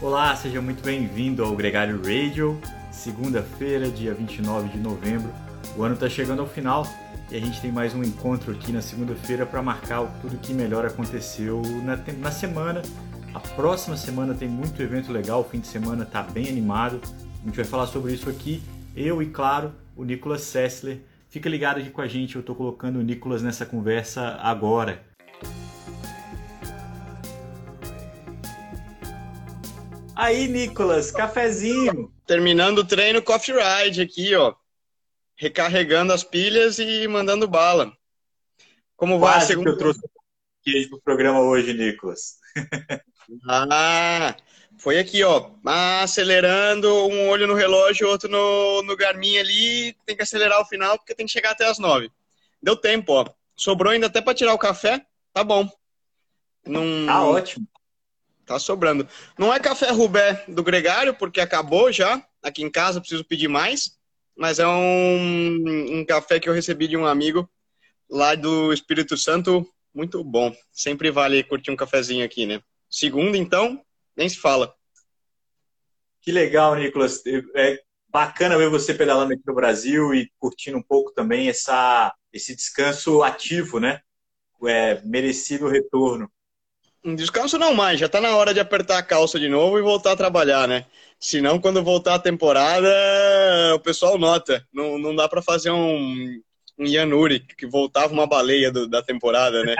Olá, seja muito bem-vindo ao Gregário Radio, segunda-feira, dia 29 de novembro. O ano está chegando ao final e a gente tem mais um encontro aqui na segunda-feira para marcar tudo que melhor aconteceu na, na semana. A próxima semana tem muito evento legal, o fim de semana está bem animado. A gente vai falar sobre isso aqui, eu e, claro, o Nicolas Sessler. Fica ligado aqui com a gente, eu estou colocando o Nicolas nessa conversa agora. Aí, Nicolas, cafezinho. Terminando o treino Coffee Ride aqui, ó. Recarregando as pilhas e mandando bala. Como vai a segunda? Que eu trouxe aqui pro programa hoje, Nicolas. ah, foi aqui, ó. Acelerando, um olho no relógio, outro no, no Garmin ali. Tem que acelerar o final porque tem que chegar até as nove. Deu tempo, ó. Sobrou ainda até para tirar o café. Tá bom. Num... Tá ótimo. Tá sobrando. Não é café Rubé do Gregário, porque acabou já. Aqui em casa preciso pedir mais. Mas é um, um café que eu recebi de um amigo lá do Espírito Santo. Muito bom. Sempre vale curtir um cafezinho aqui, né? Segundo, então, nem se fala. Que legal, Nicolas. É bacana ver você pedalando aqui no Brasil e curtindo um pouco também essa, esse descanso ativo, né? É, merecido retorno. Um descanso não mais, já tá na hora de apertar a calça de novo e voltar a trabalhar, né? Senão, quando voltar a temporada, o pessoal nota. Não, não dá para fazer um, um Yanuri, que voltava uma baleia do, da temporada, né?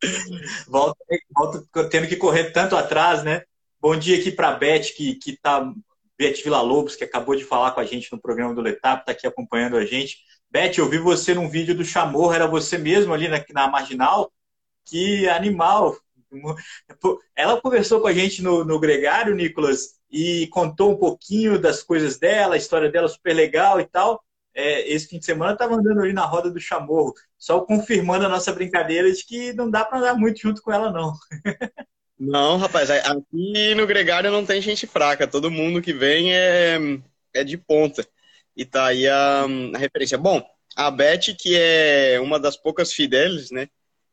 volta, volta tendo que correr tanto atrás, né? Bom dia aqui para a Beth, que, que tá. Beth Vila Lobos, que acabou de falar com a gente no programa do Letap, está aqui acompanhando a gente. Beth, eu vi você num vídeo do Chamorro, era você mesmo ali na, na Marginal? Que animal! Ela conversou com a gente no, no Gregário, Nicolas, e contou um pouquinho das coisas dela, a história dela super legal e tal. É, esse fim de semana estava andando ali na roda do Chamorro, só confirmando a nossa brincadeira de que não dá para andar muito junto com ela, não. Não, rapaz, aqui no Gregário não tem gente fraca, todo mundo que vem é, é de ponta. E tá aí a, a referência. Bom, a Beth, que é uma das poucas fidelis, né?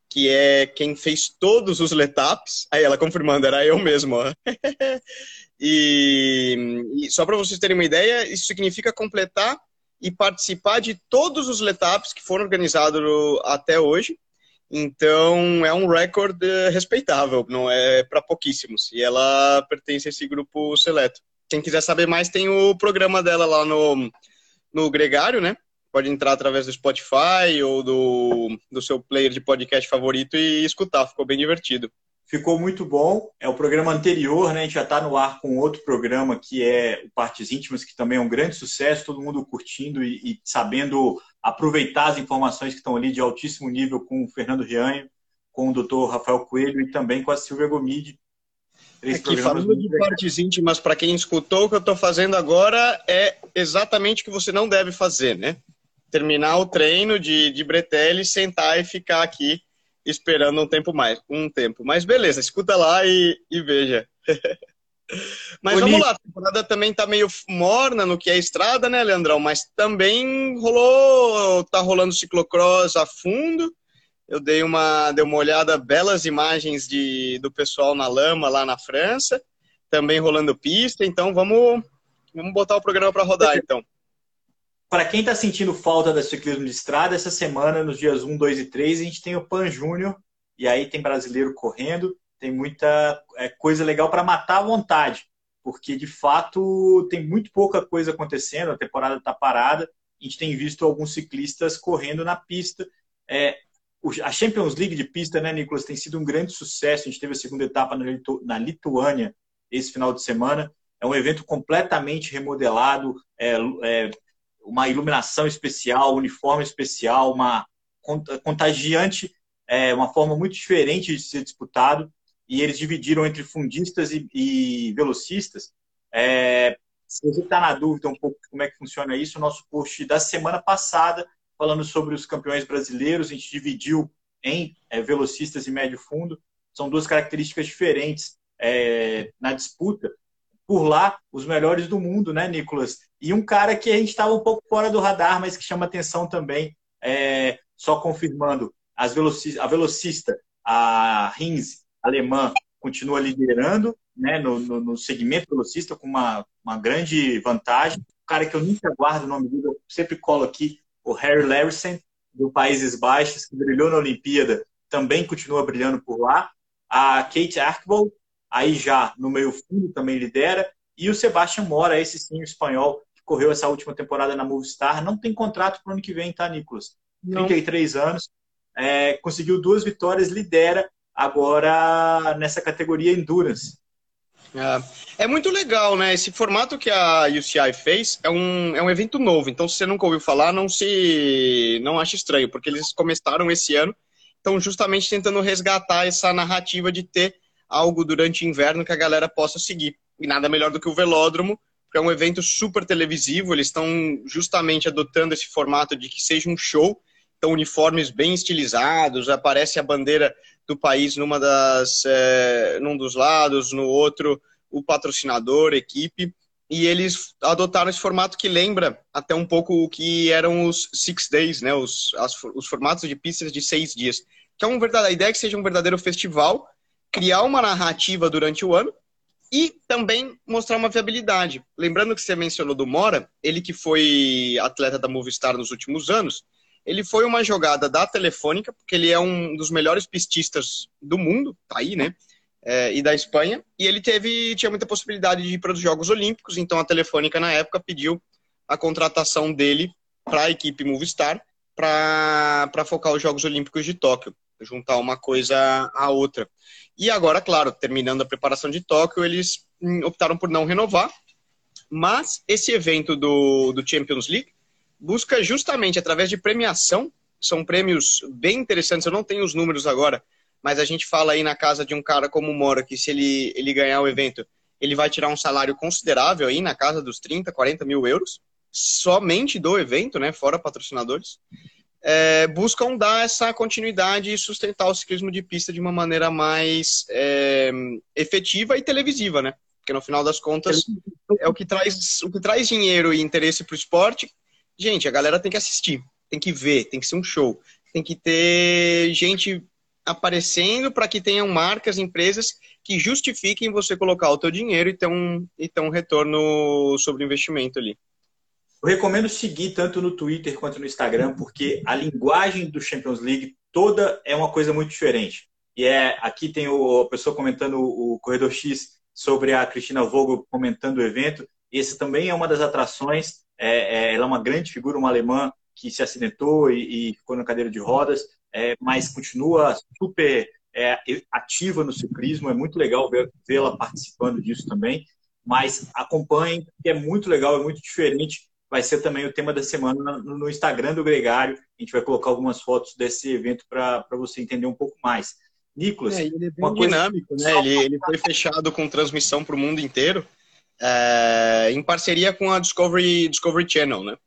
Que é quem fez todos os letaps. Aí ela confirmando, era eu mesmo. e, e, só para vocês terem uma ideia, isso significa completar e participar de todos os letaps que foram organizados até hoje. Então é um recorde respeitável, não é para pouquíssimos. E ela pertence a esse grupo seleto. Quem quiser saber mais, tem o programa dela lá no, no Gregário, né? Pode entrar através do Spotify ou do, do seu player de podcast favorito e escutar. Ficou bem divertido. Ficou muito bom. É o programa anterior, né? A gente já está no ar com outro programa que é o Partes Íntimas, que também é um grande sucesso, todo mundo curtindo e, e sabendo aproveitar as informações que estão ali de altíssimo nível com o Fernando Rianho, com o Dr. Rafael Coelho e também com a Silvia Gomide. Aqui, falando de partes íntimas, para quem escutou, o que eu estou fazendo agora é exatamente o que você não deve fazer, né? Terminar o treino de, de Bretelli, sentar e ficar aqui esperando um tempo mais, um tempo. Mas beleza, escuta lá e, e veja. Mas Bonito. vamos lá, a temporada também tá meio morna no que é estrada, né, Leandrão? Mas também rolou, tá rolando ciclocross a fundo. Eu dei uma, dei uma olhada, belas imagens de, do pessoal na lama lá na França, também rolando pista, então vamos, vamos botar o programa para rodar então. Para quem está sentindo falta da ciclismo de estrada, essa semana, nos dias 1, 2 e 3, a gente tem o Pan Júnior, e aí tem brasileiro correndo, tem muita é, coisa legal para matar a vontade, porque de fato tem muito pouca coisa acontecendo, a temporada está parada, a gente tem visto alguns ciclistas correndo na pista. É, a Champions League de pista, né, Nicolas, tem sido um grande sucesso. A gente teve a segunda etapa na Lituânia esse final de semana. É um evento completamente remodelado, é, é, uma iluminação especial, uniforme especial, uma contagiante, é, uma forma muito diferente de ser disputado. E eles dividiram entre fundistas e, e velocistas. É, se você está na dúvida um pouco como é que funciona isso, o nosso post da semana passada, falando sobre os campeões brasileiros, a gente dividiu em é, velocistas e médio fundo. São duas características diferentes é, na disputa por lá os melhores do mundo, né, Nicolas? E um cara que a gente estava um pouco fora do radar, mas que chama atenção também, é, só confirmando, as a velocista, a Rins, alemã, continua liderando né, no, no, no, segmento velocista com uma, uma grande vantagem. O cara que eu nunca guardo o nome dele, eu sempre colo aqui, o Harry Larison, do Países Baixos, que brilhou na Olimpíada, também continua brilhando por lá. A Kate Archibald, aí já no meio fundo, também lidera. E o Sebastian Mora, esse sim, o espanhol, que correu essa última temporada na Movistar, não tem contrato para o ano que vem, tá, Nicolas? Não. 33 anos, é, conseguiu duas vitórias, lidera agora nessa categoria Endurance. É, é, muito legal, né? Esse formato que a UCI fez é um, é um evento novo, então se você nunca ouviu falar, não se não acha estranho, porque eles começaram esse ano, estão justamente tentando resgatar essa narrativa de ter algo durante o inverno que a galera possa seguir. E nada melhor do que o velódromo, que é um evento super televisivo, eles estão justamente adotando esse formato de que seja um show, então uniformes bem estilizados, aparece a bandeira do país numa das, é, num dos lados, no outro o patrocinador, equipe, e eles adotaram esse formato que lembra até um pouco o que eram os Six Days, né, os, as, os formatos de pistas de seis dias, que é um verdade, a ideia é que seja um verdadeiro festival, criar uma narrativa durante o ano e também mostrar uma viabilidade. Lembrando que você mencionou do Mora, ele que foi atleta da Movistar nos últimos anos, ele foi uma jogada da Telefônica, porque ele é um dos melhores pististas do mundo, tá aí, né? É, e da Espanha, e ele teve tinha muita possibilidade de ir para os Jogos Olímpicos, então a Telefônica na época pediu a contratação dele para a equipe Movistar para focar os Jogos Olímpicos de Tóquio, juntar uma coisa à outra. E agora, claro, terminando a preparação de Tóquio, eles hum, optaram por não renovar, mas esse evento do, do Champions League busca justamente através de premiação, são prêmios bem interessantes, eu não tenho os números agora, mas a gente fala aí na casa de um cara como o Mora, que se ele, ele ganhar o evento, ele vai tirar um salário considerável aí na casa dos 30, 40 mil euros, somente do evento, né, fora patrocinadores, é, buscam dar essa continuidade e sustentar o ciclismo de pista de uma maneira mais é, efetiva e televisiva, né? Porque no final das contas é o que traz, o que traz dinheiro e interesse para o esporte, gente, a galera tem que assistir, tem que ver, tem que ser um show, tem que ter gente aparecendo para que tenham marcas, empresas que justifiquem você colocar o teu dinheiro e ter um, e ter um retorno sobre o investimento ali. Eu recomendo seguir tanto no Twitter quanto no Instagram, porque a linguagem do Champions League toda é uma coisa muito diferente. E é aqui tem o, a pessoa comentando o Corredor X sobre a Cristina Vogel comentando o evento. Esse também é uma das atrações. É, é, ela é uma grande figura, uma alemã que se acidentou e, e ficou na cadeira de rodas, é, mas continua super é, ativa no ciclismo. É muito legal vê-la participando disso também. Mas acompanhem, que é muito legal, é muito diferente. Vai ser também o tema da semana no Instagram do Gregário. A gente vai colocar algumas fotos desse evento para você entender um pouco mais. Nicolas, é, ele é bem dinâmico, coisa... né? Ele, ele foi fechado com transmissão para o mundo inteiro é, em parceria com a Discovery, Discovery Channel, né?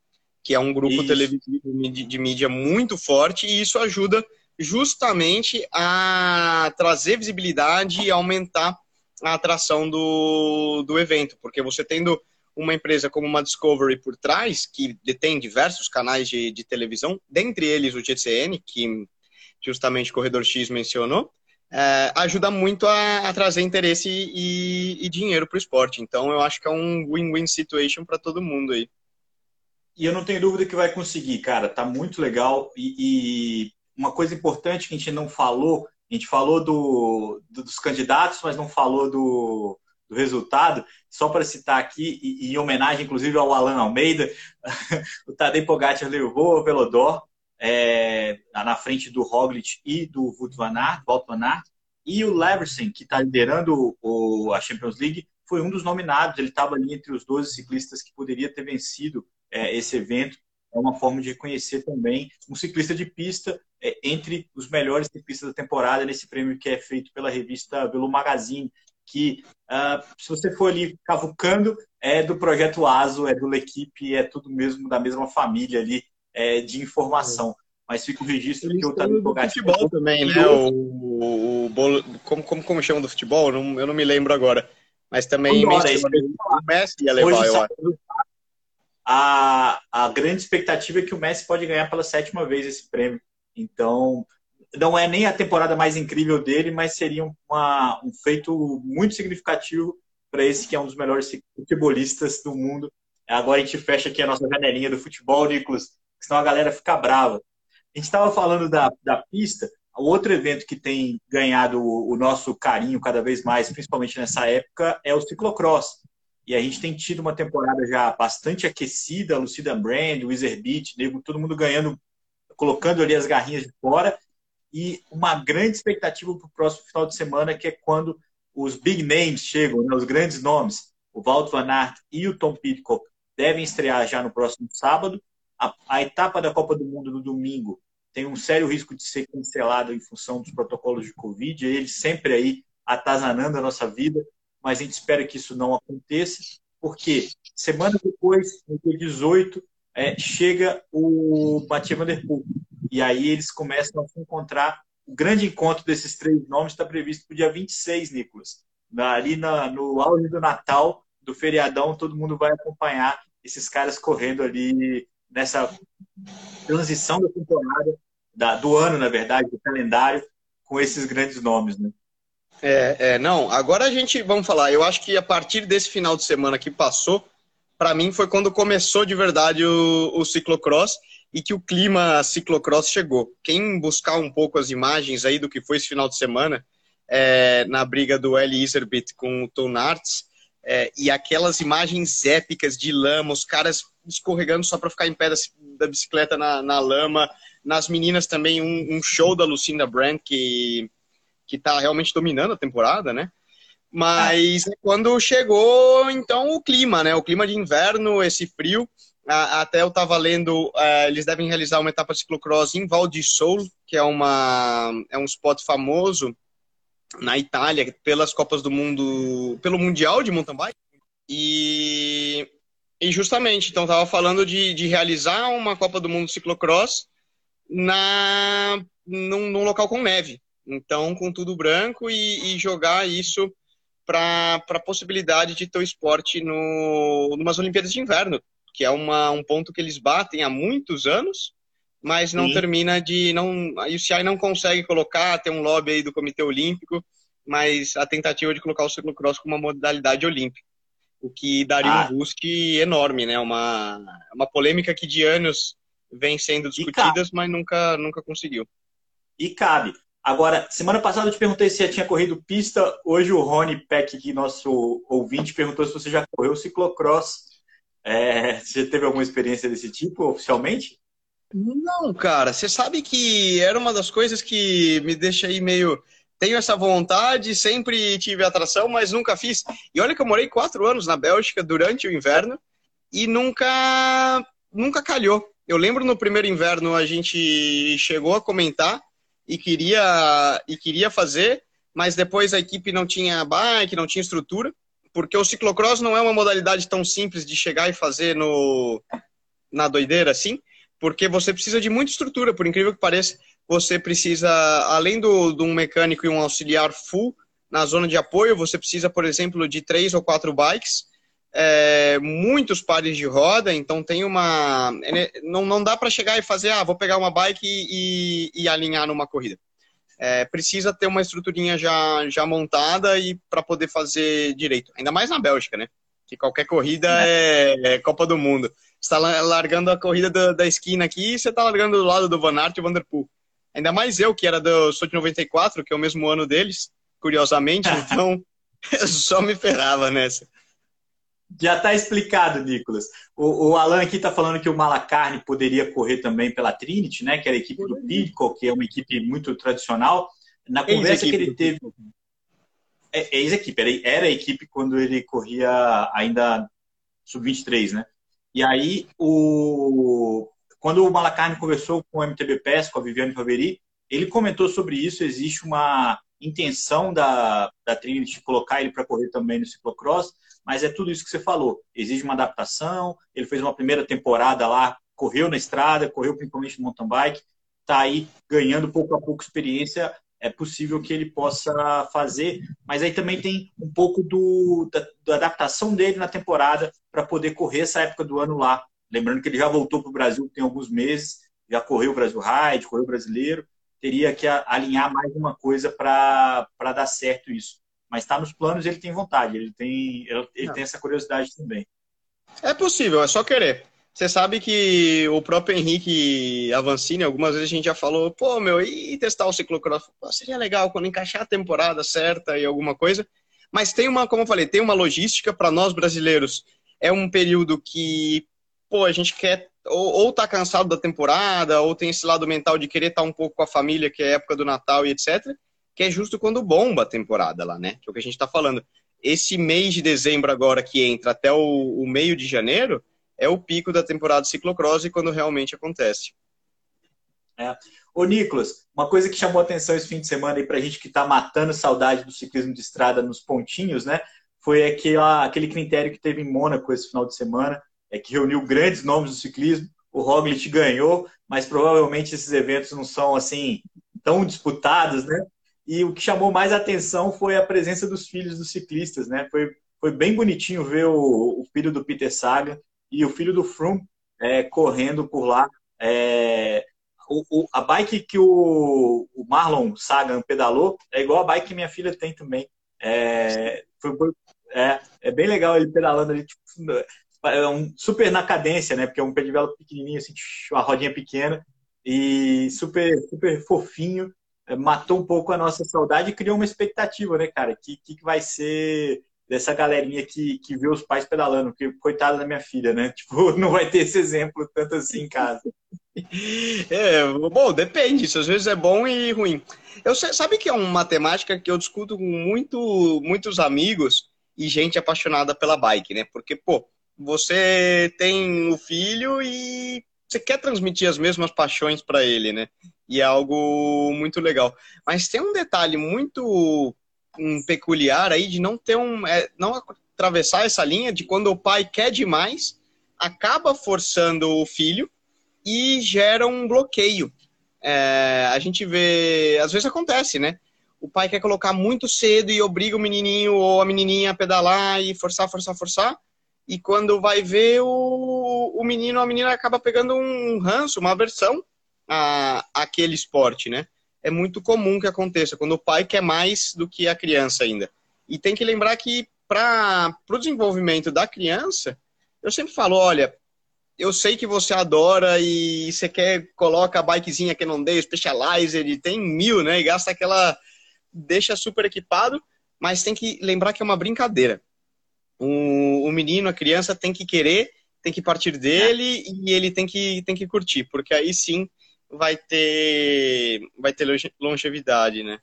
Que é um grupo isso. televisivo de, de mídia muito forte e isso ajuda justamente a trazer visibilidade e aumentar a atração do, do evento, porque você tendo uma empresa como uma Discovery por trás, que detém diversos canais de, de televisão, dentre eles o GCN, que justamente o Corredor X mencionou, é, ajuda muito a, a, trazer interesse e, e dinheiro para o esporte. Então, eu acho que é um win-win situation para todo mundo aí. E eu não tenho dúvida que vai conseguir, cara. Tá muito legal. E, e uma coisa importante que a gente não falou, a gente falou do, do dos candidatos, mas não falou do, do resultado. Só para citar aqui, e, em homenagem inclusive ao Alan Almeida, o Tadej Pogacar levou o Velodor é, na frente do Roglic e do Wout van Wout van Aert, e o Leverson, que está liderando o, a Champions League, foi um dos nominados. Ele estava ali entre os 12 ciclistas que poderia ter vencido é, esse evento. É uma forma de reconhecer também um ciclista de pista é, entre os melhores ciclistas da temporada nesse prêmio que é feito pela revista Velo Magazine, que uh, se você for ali cavucando, é do projeto ASO, é do L'Equipe, é tudo mesmo da mesma família ali é, de informação. Mas fica o registro Eles que o Tadeu Pogacar... futebol também, né? O, o, o bolo... como, como, como chama do futebol? Não, eu não me lembro agora. Mas também Agora, o Messi ia levar, Hoje, eu acho. A, a grande expectativa é que o Messi pode ganhar pela sétima vez esse prêmio. Então, não é nem a temporada mais incrível dele, mas seria uma, um feito muito significativo para esse que é um dos melhores futebolistas do mundo. Agora a gente fecha aqui a nossa janelinha do futebol, Nicolas, senão a galera fica brava. A gente estava falando da, da pista, outro evento que tem ganhado o, o nosso carinho cada vez mais, principalmente nessa época, é o ciclocross. E a gente tem tido uma temporada já bastante aquecida, Lucida Brand, Wizard Beat, nego, todo mundo ganhando, colocando ali as garrinhas de fora. E uma grande expectativa para o próximo final de semana, que é quando os big names chegam, né, os grandes nomes. O Walt Van Aert e o Tom Pitcock devem estrear já no próximo sábado. A, a etapa da Copa do Mundo no domingo tem um sério risco de ser cancelada em função dos protocolos de Covid. Ele sempre aí atazanando a nossa vida, mas a gente espera que isso não aconteça, porque semana depois, no dia 18, é, chega o Mathieu Van Der Poel. E aí eles começam a se encontrar. O grande encontro desses três nomes está previsto para o dia 26, Nicolas. Ali na, no auge do Natal, do feriadão, todo mundo vai acompanhar esses caras correndo ali nessa transição da temporada, da, do ano, na verdade, do calendário, com esses grandes nomes, né? É, é, não, agora a gente, vamos falar, eu acho que a partir desse final de semana que passou, para mim foi quando começou de verdade o, o ciclocross e que o clima ciclocross chegou. Quem buscar um pouco as imagens aí do que foi esse final de semana, é, na briga do Eli Iserbit com o Tom Arts, é, e aquelas imagens épicas de lama, os caras escorregando só para ficar em pé da, da bicicleta na, na, lama. Nas meninas também, um, um, show da Lucinda Brand, que, que tá realmente dominando a temporada, né? Mas ah. quando chegou, então, o clima, né? O clima de inverno, esse frio. Até eu estava lendo, é, eles devem realizar uma etapa ciclocross em Val di Sol, que é, uma, é um spot famoso na Itália pelas Copas do Mundo, pelo Mundial de mountain bike. E, e justamente, então, estava falando de, de realizar uma Copa do Mundo ciclocross na, num, num local com neve. Então, com tudo branco e, e jogar isso para a possibilidade de ter o esporte no numas Olimpíadas de Inverno, que é uma, um ponto que eles batem há muitos anos mas não Sim. termina de. Não, a UCI não consegue colocar, tem um lobby aí do Comitê Olímpico, mas a tentativa de colocar o ciclocross como uma modalidade olímpica, o que daria ah. um boost enorme, né? Uma, uma polêmica que de anos vem sendo discutida, mas nunca, nunca conseguiu. E cabe. Agora, semana passada eu te perguntei se já tinha corrido pista. Hoje o Rony Peck, nosso ouvinte, perguntou se você já correu ciclocross. É, você teve alguma experiência desse tipo oficialmente? Não, cara, você sabe que era uma das coisas que me deixa aí meio. Tenho essa vontade, sempre tive atração, mas nunca fiz. E olha que eu morei quatro anos na Bélgica durante o inverno e nunca, nunca calhou. Eu lembro no primeiro inverno a gente chegou a comentar e queria, e queria fazer, mas depois a equipe não tinha bike, não tinha estrutura, porque o ciclocross não é uma modalidade tão simples de chegar e fazer no, na doideira assim porque você precisa de muita estrutura, por incrível que pareça. Você precisa, além do, de um mecânico e um auxiliar full na zona de apoio, você precisa, por exemplo, de três ou quatro bikes, é, muitos pares de roda, então tem uma. Não, não dá para chegar e fazer, ah, vou pegar uma bike e, e, e alinhar numa corrida. É, precisa ter uma estruturinha já, já montada e para poder fazer direito. Ainda mais na Bélgica, né? Que qualquer corrida é, é Copa do Mundo está largando a corrida da, da esquina aqui e você está largando do lado do Van Aert e o Vanderpool. Ainda mais eu, que era do sou de 94, que é o mesmo ano deles, curiosamente, então só me ferrava nessa. Já está explicado, Nicolas. O, o, Alan aqui está falando que o Malacarne poderia correr também pela Trinity, né? Que era a equipe do Pitcock, que é uma equipe muito tradicional. Na conversa que ele teve. É, é ex-equipe, era, a equipe quando ele corria ainda sub-23, né? E aí, o... quando o Malacarne conversou com o MTB PES, com a Viviane Faveri, ele comentou sobre isso. Existe uma intenção da, da Trinity de colocar ele para correr também no ciclocross, mas é tudo isso que você falou. Exige uma adaptação. Ele fez uma primeira temporada lá, correu na estrada, correu principalmente no mountain bike, está aí ganhando pouco a pouco experiência. É possível que ele possa fazer, mas aí também tem um pouco do, da, da adaptação dele na temporada para poder correr essa época do ano lá. Lembrando que ele já voltou para o Brasil tem alguns meses, já correu o Brasil Ride, correu o brasileiro. teria que alinhar mais uma coisa para dar certo isso. Mas está nos planos, ele tem vontade, ele tem, ele tem essa curiosidade também. É possível, é só querer. Você sabe que o próprio Henrique Avancini, algumas vezes a gente já falou, pô, meu, e testar o ciclocross? Pô, seria legal quando encaixar a temporada certa e alguma coisa. Mas tem uma, como eu falei, tem uma logística para nós brasileiros. É um período que, pô, a gente quer ou, ou tá cansado da temporada, ou tem esse lado mental de querer estar tá um pouco com a família, que é a época do Natal e etc. Que é justo quando bomba a temporada lá, né? Que é o que a gente está falando. Esse mês de dezembro agora que entra até o, o meio de janeiro é o pico da temporada ciclocross e quando realmente acontece. É. Ô, Nicolas, uma coisa que chamou atenção esse fim de semana aí pra gente que tá matando saudade do ciclismo de estrada nos pontinhos, né? Foi aquele critério que teve em Mônaco esse final de semana, é que reuniu grandes nomes do ciclismo. O Roglic ganhou, mas provavelmente esses eventos não são assim tão disputados, né? E o que chamou mais atenção foi a presença dos filhos dos ciclistas, né? Foi, foi bem bonitinho ver o, o filho do Peter Sagan e o filho do Froome é, correndo por lá. É, o, o, a bike que o, o, Marlon Sagan pedalou é igual a bike que minha filha tem também. É, foi, é, é bem legal ele pedalando ali, tipo, é um, super na cadência, né? Porque é um vela pequenininho, assim, uma rodinha pequena e super, super fofinho. É, matou um pouco a nossa saudade e criou uma expectativa, né, cara? Que que vai ser dessa galerinha que, que vê os pais pedalando, porque coitada da minha filha, né? Tipo, não vai ter esse exemplo tanto assim em casa. É, bom, depende, isso às vezes é bom e ruim. Eu sabe que é uma matemática que eu discuto com muito, muitos amigos e gente apaixonada pela bike, né? Porque, pô, você tem o filho e você quer transmitir as mesmas paixões para ele, né? E é algo muito legal. Mas tem um detalhe muito um peculiar aí de não ter um. É, não atravessar essa linha de quando o pai quer demais, acaba forçando o filho e gera um bloqueio. É, a gente vê. Às vezes acontece, né? O pai quer colocar muito cedo e obriga o menininho ou a menininha a pedalar e forçar, forçar, forçar. E quando vai ver, o, o menino a menina acaba pegando um ranço, uma aversão aquele esporte, né? é muito comum que aconteça, quando o pai quer mais do que a criança ainda. E tem que lembrar que para o desenvolvimento da criança, eu sempre falo, olha, eu sei que você adora e você quer, coloca a bikezinha que não dei, Specializer, e tem mil, né? E gasta aquela, deixa super equipado, mas tem que lembrar que é uma brincadeira. O, o menino, a criança tem que querer, tem que partir dele e ele tem que, tem que curtir, porque aí sim vai ter, vai ter longevidade, né?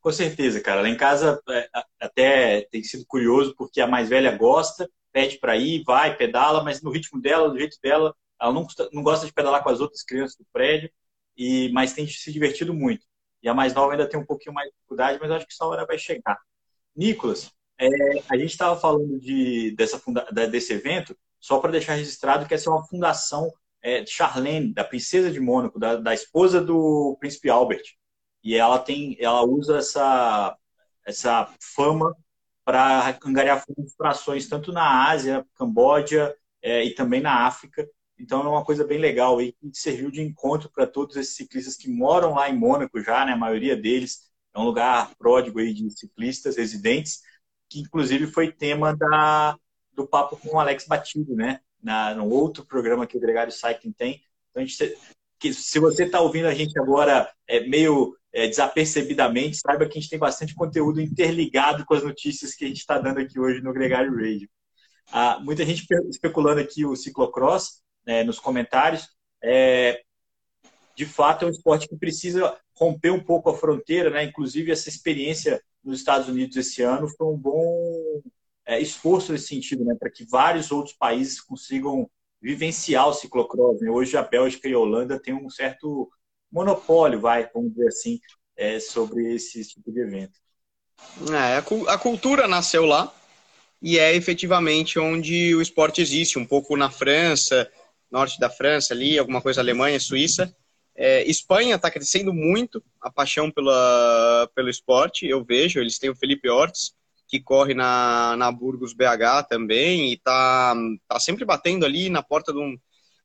Com certeza, cara. Lá em casa é, até tem sido curioso porque a mais velha gosta, pede para ir, vai, pedala, mas no ritmo dela, do jeito dela, ela não, não gosta de pedalar com as outras crianças do prédio, e mas tem se divertido muito. E a mais nova ainda tem um pouquinho mais de dificuldade, mas acho que essa hora vai chegar. Nicolas, é, a gente estava falando de, dessa funda, desse evento, só para deixar registrado que essa é uma fundação é, Charlene, da princesa de Mônaco, da, da esposa do príncipe Albert. E ela tem, ela usa essa, essa fama para angariar fundos para ações tanto na Ásia, Camboja é, e também na África. Então é uma coisa bem legal aí que serviu de encontro para todos esses ciclistas que moram lá em Mônaco já, né? A maioria deles é um lugar pródigo aí de ciclistas residentes, que inclusive foi tema da, do papo com o Alex Batido, né? na, no outro programa que o Gregário Cycling tem. Então, gente, que, se você está ouvindo a gente agora é, meio é, desapercebidamente, saiba que a gente tem bastante conteúdo interligado com as notícias que a gente está dando aqui hoje no Gregário Radio. Ah, muita gente especulando aqui o ciclocross né, nos comentários. É, de fato, é um esporte que precisa romper um pouco a fronteira, né? Inclusive, essa experiência nos Estados Unidos esse ano foi um bom é, esforço nesse sentido, né, para que vários outros países consigam vivenciar o ciclocross. Né? Hoje a Bélgica e a Holanda têm um certo monopólio, vai, vamos dizer assim, é, sobre esse tipo de evento. É, a, cultura nasceu lá e é efetivamente onde o esporte existe, um pouco na França, norte da França ali, alguma coisa Alemanha, Suíça. É, Espanha está crescendo muito a paixão pela, pelo esporte, eu vejo, eles têm o Felipe Ortiz, que corre na, na Burgos BH também e tá, tá sempre batendo ali na porta de um,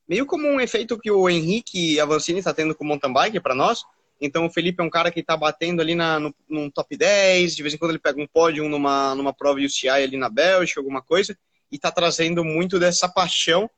meio como um efeito que o Henrique Avancini está tendo com o mountain bike para nós. Então o Felipe é um cara que está batendo ali na, no, num top 10, de vez em quando ele pega um pódio numa, numa prova UCI ali na Bélgica, alguma coisa, e está trazendo muito dessa paixão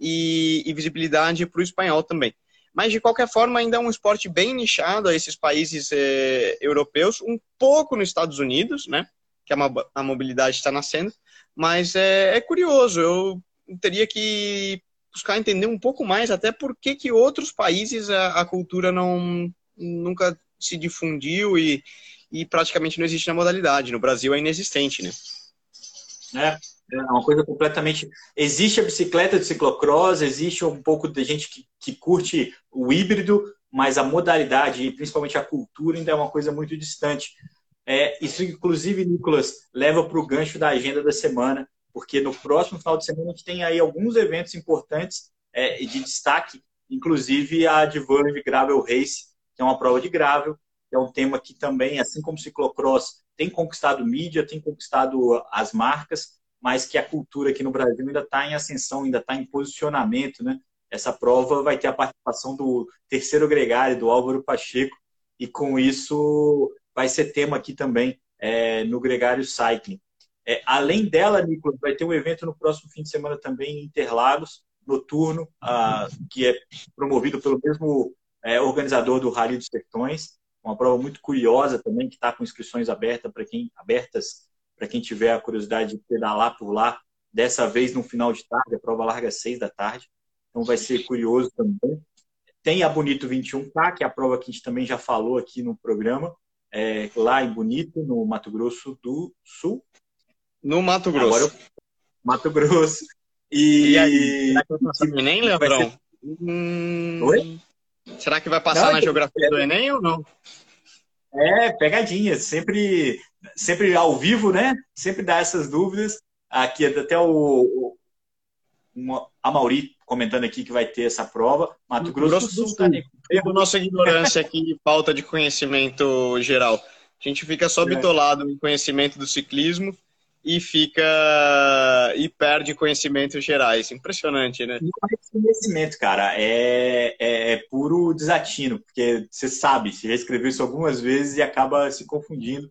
e, e visibilidade para o espanhol também. Mas, de qualquer forma, ainda é um esporte bem nichado a esses países eh, europeus, um pouco nos Estados Unidos, né? Que a, a mobilidade está nascendo. Mas é, é, curioso, eu teria que buscar entender um pouco mais até por que, que outros países a, a cultura não nunca se difundiu e, e praticamente não existe na modalidade. No Brasil é inexistente, né? É, é uma coisa completamente. Existe a bicicleta de ciclocross, existe um pouco de gente que, que curte o híbrido, mas a modalidade e principalmente a cultura ainda é uma coisa muito distante. É, isso, inclusive, Nicolas, leva para o gancho da agenda da semana, porque no próximo final de semana a gente tem aí alguns eventos importantes é, de destaque, inclusive a Adverve Gravel Race, que é uma prova de gravel, que é um tema que também, assim como o ciclocross, tem conquistado mídia, tem conquistado as marcas, mas que a cultura aqui no Brasil ainda está em ascensão, ainda está em posicionamento, né? Essa prova vai ter a participação do terceiro gregário, do Álvaro Pacheco, e com isso vai ser tema aqui também é, no Gregário Cycling. É, além dela, Nicolas, vai ter um evento no próximo fim de semana também em Interlagos, noturno, ah, que é promovido pelo mesmo é, organizador do Rally dos Sertões. Uma prova muito curiosa também, que está com inscrições abertas para quem abertas para quem tiver a curiosidade de pedalar por lá, dessa vez no final de tarde, a prova larga às seis da tarde, então vai ser curioso também. Tem a Bonito 21K, que é a prova que a gente também já falou aqui no programa, é, lá em Bonito, no Mato Grosso do Sul. No Mato Grosso. Agora, Mato Grosso. E, e aí, será que vai passar no Enem, Leandrão? Ser... Hum... Oi? Será que vai passar não, na geografia do Enem ou não? É, pegadinha. Sempre sempre ao vivo, né? Sempre dá essas dúvidas. Aqui até o, o a Mauri comentando aqui que vai ter essa prova. Mato Grosso, Grosso do Sul, Sul. Tá nossa ignorância aqui, falta de conhecimento geral. A gente fica só é. bitolado em conhecimento do ciclismo e fica e perde conhecimentos gerais. Impressionante, né? Conhecimento, cara, é, é, é, puro desatino, porque você sabe, você já escreveu isso algumas vezes e acaba se confundindo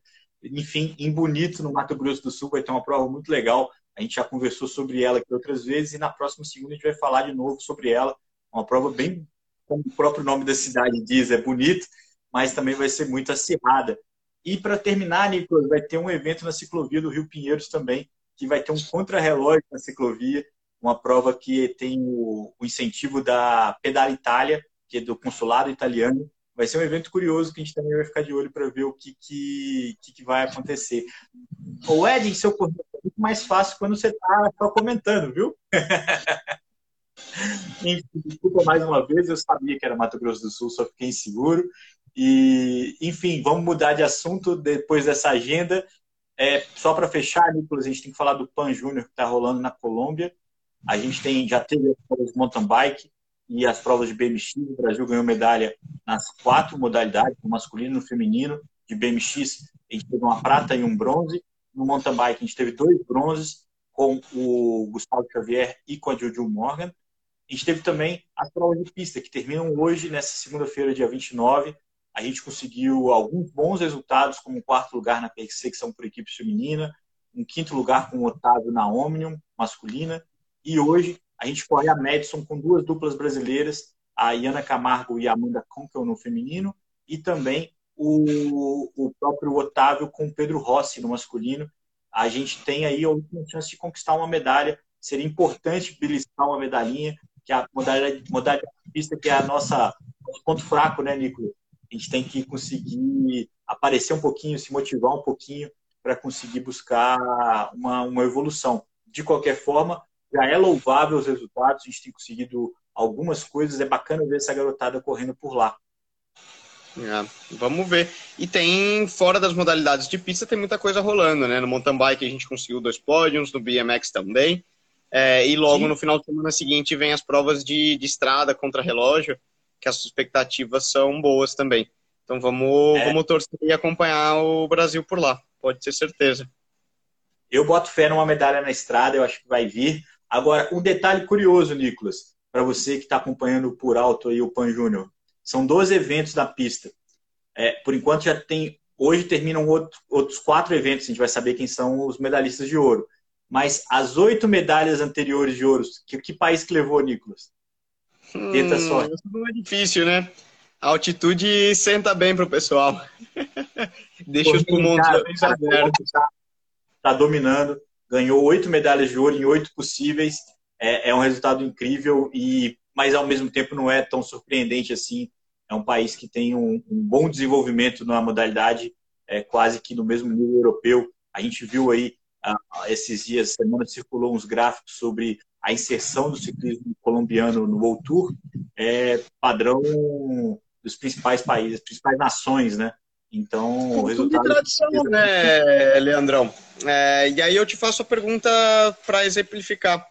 enfim, em Bonito, no Mato Grosso do Sul, vai ter uma prova muito legal. A gente já conversou sobre ela aqui outras vezes e na próxima segunda a gente vai falar de novo sobre ela. Uma prova bem, como o próprio nome da cidade diz, é bonito, mas também vai ser muito acirrada. E para terminar, Nicolas, vai ter um evento na ciclovia do Rio Pinheiros também, que vai ter um contrarrelógio na ciclovia, uma prova que tem o, o incentivo da Pedala Itália, que é do consulado italiano, vai ser um evento curioso que a gente também vai ficar de olho para ver o que, que, que, que, vai acontecer. O Ed, seu correr é muito mais fácil quando você está só comentando, viu? Enfim, desculpa mais uma vez, eu sabia que era Mato Grosso do Sul, só fiquei inseguro. E, enfim, vamos mudar de assunto depois dessa agenda. É, só para fechar, Nicolas, a gente tem que falar do Pan Júnior que está rolando na Colômbia. A gente tem, já teve as mountain bike, e as provas de BMX. O Brasil ganhou medalha nas quatro modalidades, no masculino e no feminino. De BMX, a gente teve uma prata e um bronze. No mountain bike, a gente teve dois bronzes com o Gustavo Xavier e com a Juju Morgan. A gente teve também as provas de pista, que terminam hoje, nessa segunda-feira, dia 29. A gente conseguiu alguns bons resultados, como um quarto lugar na perseguição por equipe feminina, um quinto lugar com o Otávio na Omnium, masculina, e hoje a gente corre a Madison com duas duplas brasileiras, a Iana Camargo e a Amanda Conkel no feminino, e também o, o próprio Otávio com o Pedro Rossi no masculino. A gente tem aí a última chance de conquistar uma medalha. Seria importante beliscar uma medalhinha, que é a modalidade, modalidade que é a nossa ponto fraco, né, Nico? A gente tem que conseguir aparecer um pouquinho, se motivar um pouquinho para conseguir buscar uma, uma evolução. De qualquer forma, já é louvável os resultados, a gente tem conseguido algumas coisas, é bacana ver essa garotada correndo por lá. É, vamos ver. E tem, fora das modalidades de pista, tem muita coisa rolando, né? No mountain bike a gente conseguiu dois pódios, no BMX também. É, e logo Sim. no final de semana seguinte vem as provas de, de estrada contra relógio, que as expectativas são boas também. Então vamos, é. vamos torcer e acompanhar o Brasil por lá, pode ter certeza. Eu boto fé numa medalha na estrada, eu acho que vai vir. Agora, um detalhe curioso, Nicolas. para você que está acompanhando por alto aí o Pan Júnior. São 12 eventos da pista. É, por enquanto já tem. Hoje terminam outro, outros quatro eventos, a gente vai saber quem são os medalhistas de ouro. Mas as oito medalhas anteriores de ouro, que, que país que levou, Nicolas? Tenta hum, sorte. Isso não é difícil, né? A altitude senta bem pro pessoal. Deixa Pô, os pulmões abertos. Tá, tá dominando. Ganhou oito medalhas de ouro em oito possíveis é, é um resultado incrível, e mas ao mesmo tempo não é tão surpreendente assim. É um país que tem um, um bom desenvolvimento na modalidade, é, quase que no mesmo nível europeu. A gente viu aí, esses dias, semana, circulou uns gráficos sobre a inserção do ciclismo colombiano no World Tour, é padrão dos principais países, principais nações, né? Então, o resultado... de tradição, né, Leandrão? É, e aí eu te faço a pergunta para exemplificar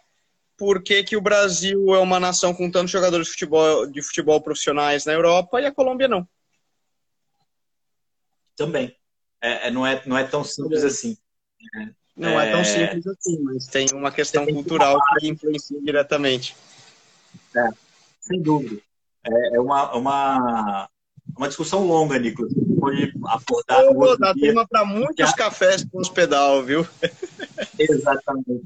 por que, que o Brasil é uma nação com tantos jogadores de futebol, de futebol profissionais na Europa e a Colômbia não? Também. É, é não, é, não é tão simples assim. Não é... é... tão simples assim, mas tem uma questão cultural que influencia diretamente. É, sem dúvida. É, é uma, uma, uma discussão longa, Nicolas. Pode abordar. Pô, dá tema para muitos Já... cafés com os pedal, viu? Exatamente.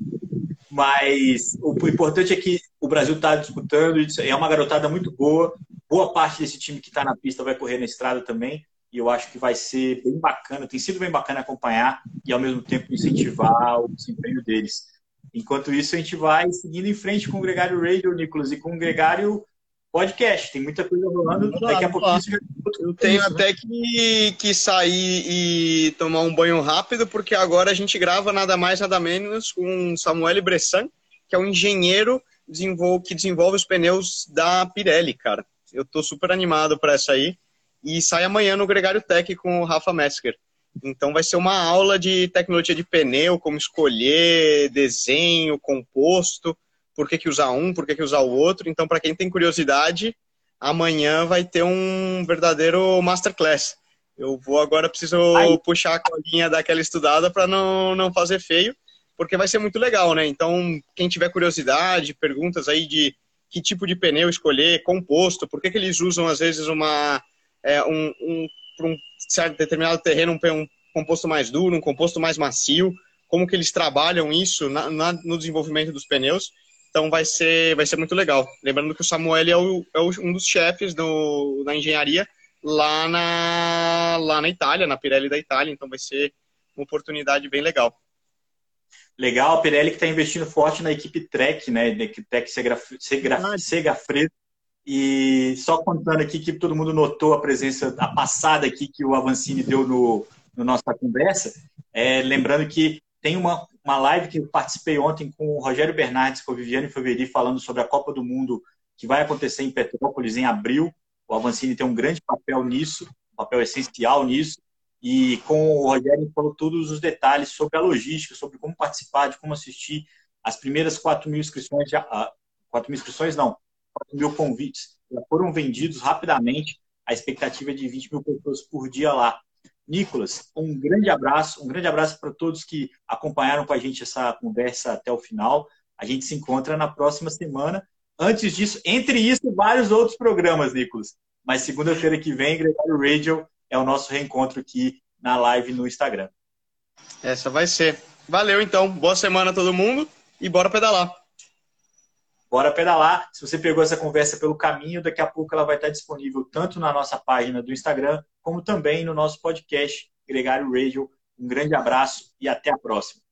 Mas o importante é que o Brasil está disputando, é uma garotada muito boa. Boa parte desse time que está na pista vai correr na estrada também. E eu acho que vai ser bem bacana, tem sido bem bacana acompanhar e ao mesmo tempo incentivar o desempenho deles. Enquanto isso, a gente vai seguindo em frente com o Gregário Radio, Nicolas, e com o Gregário podcast. Tem muita coisa rolando. Daqui a pouquinho já... Eu tenho isso, né? até que, que sair e tomar um banho rápido, porque agora a gente grava nada mais, nada menos com Samuel Bressan, que é um engenheiro que desenvolve os pneus da Pirelli, cara. Eu tô super animado para essa aí. E sai amanhã no Gregário Tech com o Rafa Mesker. Então vai ser uma aula de tecnologia de pneu, como escolher, desenho, composto por que, que usar um, por que, que usar o outro. Então, para quem tem curiosidade, amanhã vai ter um verdadeiro masterclass. Eu vou agora, preciso Aí. puxar a colinha daquela estudada para não, não fazer feio, porque vai ser muito legal, né? Então, quem tiver curiosidade, perguntas aí de que tipo de pneu escolher, composto, por que, que eles usam, às vezes, uma, é, um, um, para um certo determinado terreno, um, um composto mais duro, um composto mais macio, como que eles trabalham isso na, na, no desenvolvimento dos pneus. Então vai ser, vai ser muito legal. Lembrando que o Samuel é, o, é um dos chefes do, da engenharia lá na, lá na Itália, na Pirelli da Itália. Então vai ser uma oportunidade bem legal. Legal, a Pirelli que está investindo forte na equipe Trek, né? Na equipe Trek Segafredo. E só contando aqui que todo mundo notou a presença, a passada aqui que o Avancini deu no, no nossa conversa. É, lembrando que tem uma, uma live que eu participei ontem com o Rogério Bernardes, com a Viviane Faveri, falando sobre a Copa do Mundo que vai acontecer em Petrópolis em abril. O Avancini tem um grande papel nisso, um papel essencial nisso. E com o Rogério falou todos os detalhes sobre a logística, sobre como participar, de como assistir. As primeiras 4 mil inscrições, já, 4 ah, mil inscrições não, 4 mil convites já foram vendidos rapidamente. A expectativa é de 20 mil pessoas por dia lá. Nicolas, um grande abraço, um grande abraço para todos que acompanharam com a gente essa conversa até o final. A gente se encontra na próxima semana. Antes disso, entre isso, vários outros programas, Nicolas. Mas segunda-feira que vem, Gregário Radio é o nosso reencontro aqui na live no Instagram. Essa vai ser. Valeu, então. Boa semana a todo mundo e bora pedalar. Bora pedalar. Se você pegou essa conversa pelo caminho, daqui a pouco ela vai estar disponível tanto na nossa página do Instagram, como também no nosso podcast Gregário Radio. Um grande abraço e até a próxima.